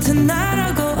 tonight I'll go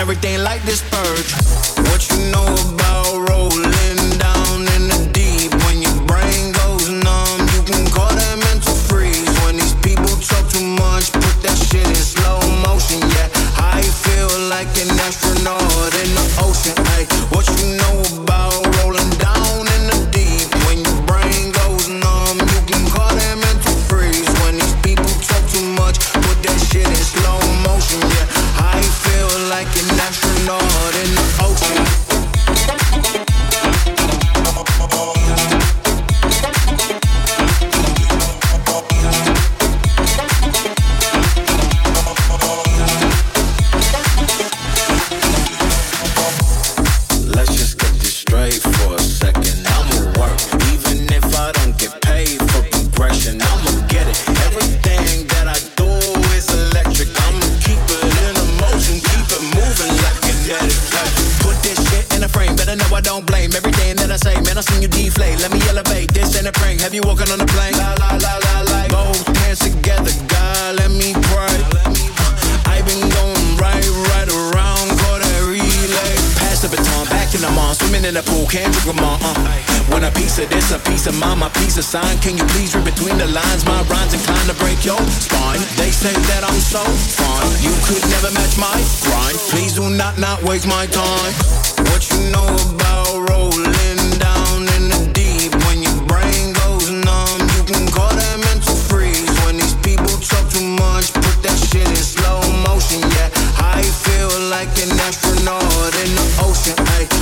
everything like this purge. never match my grind. Please do not not waste my time. What you know about rolling down in the deep? When your brain goes numb, you can call that mental freeze. When these people talk too much, put that shit in slow motion. Yeah, I feel like an astronaut in the ocean. Ay.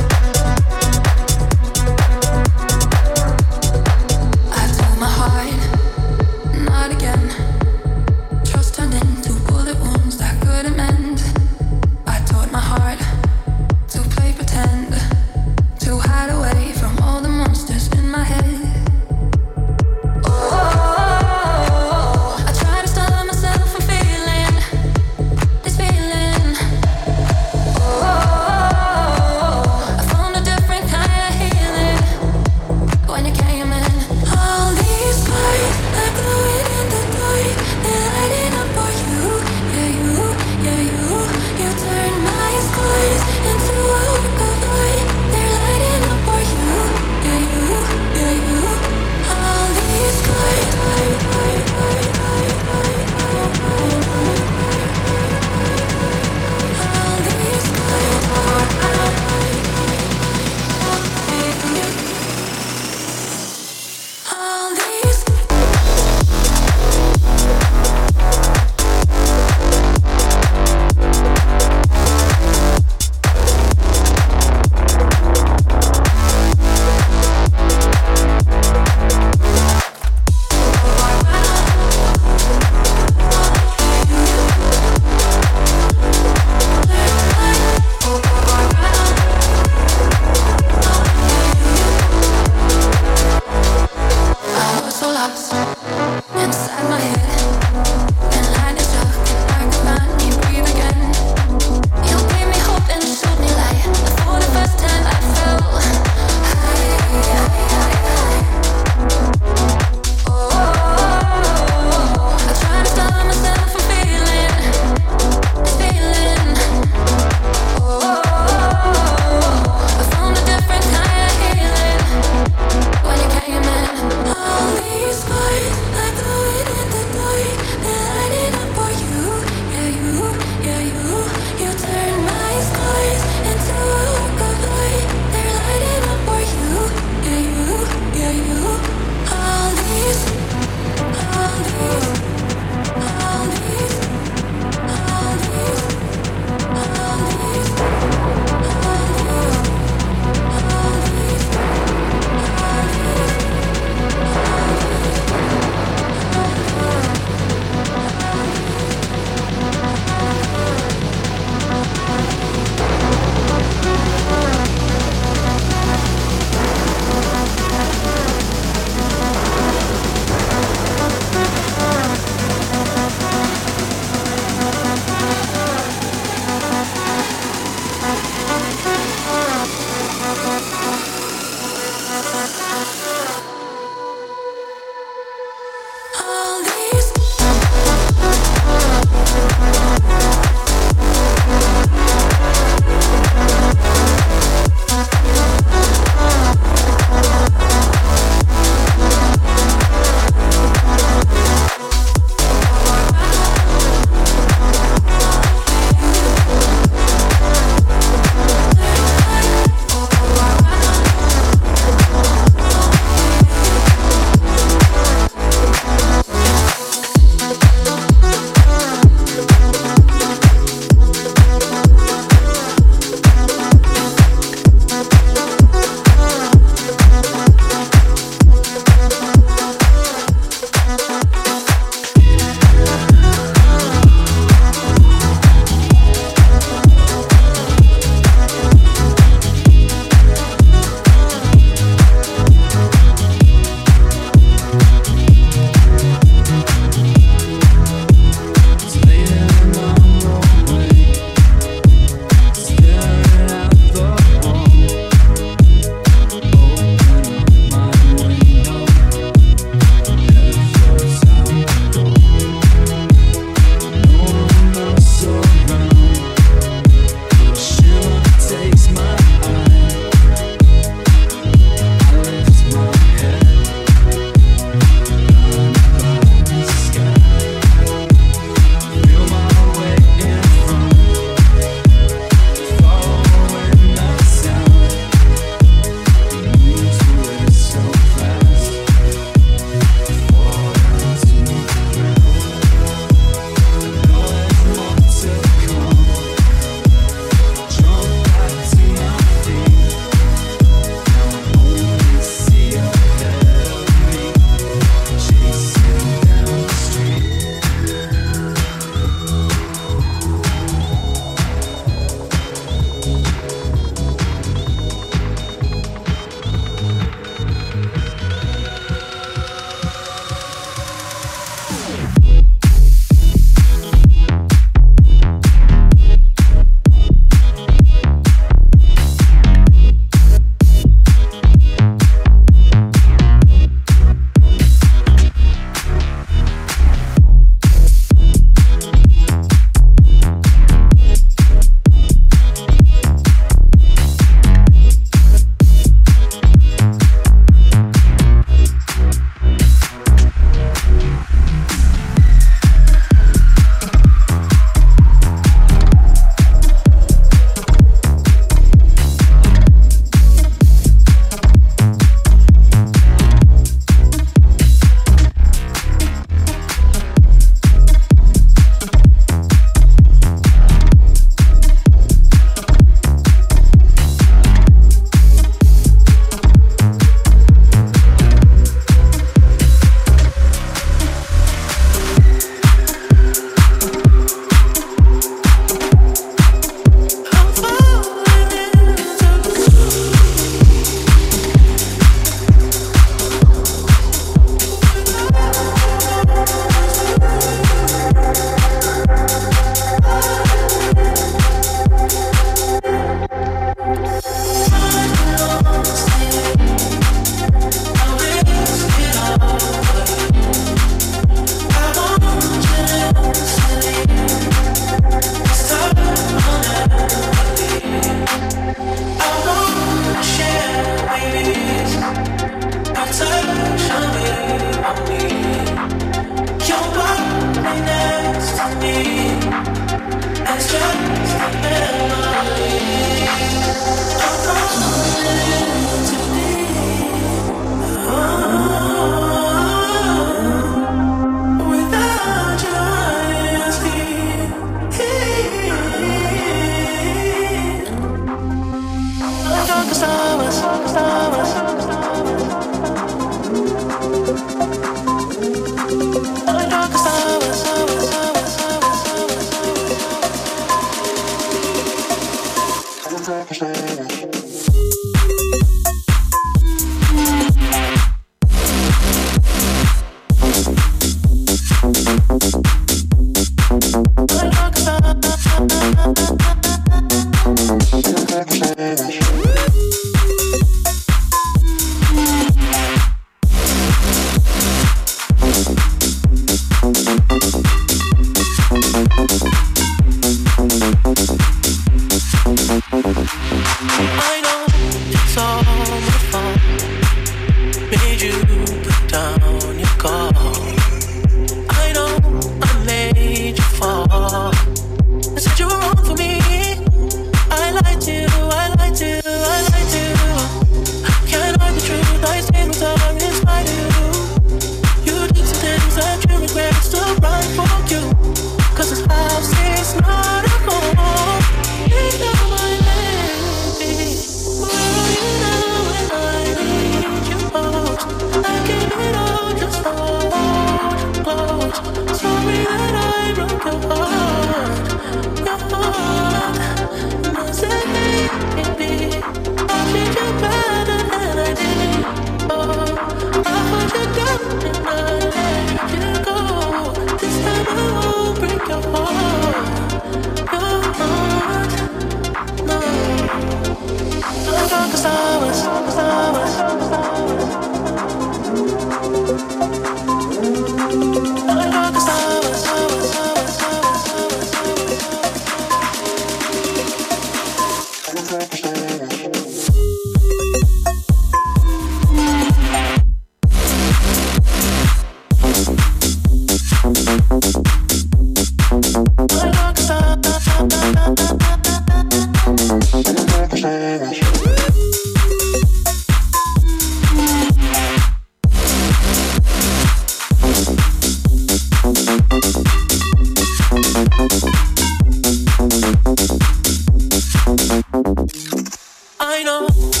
I know.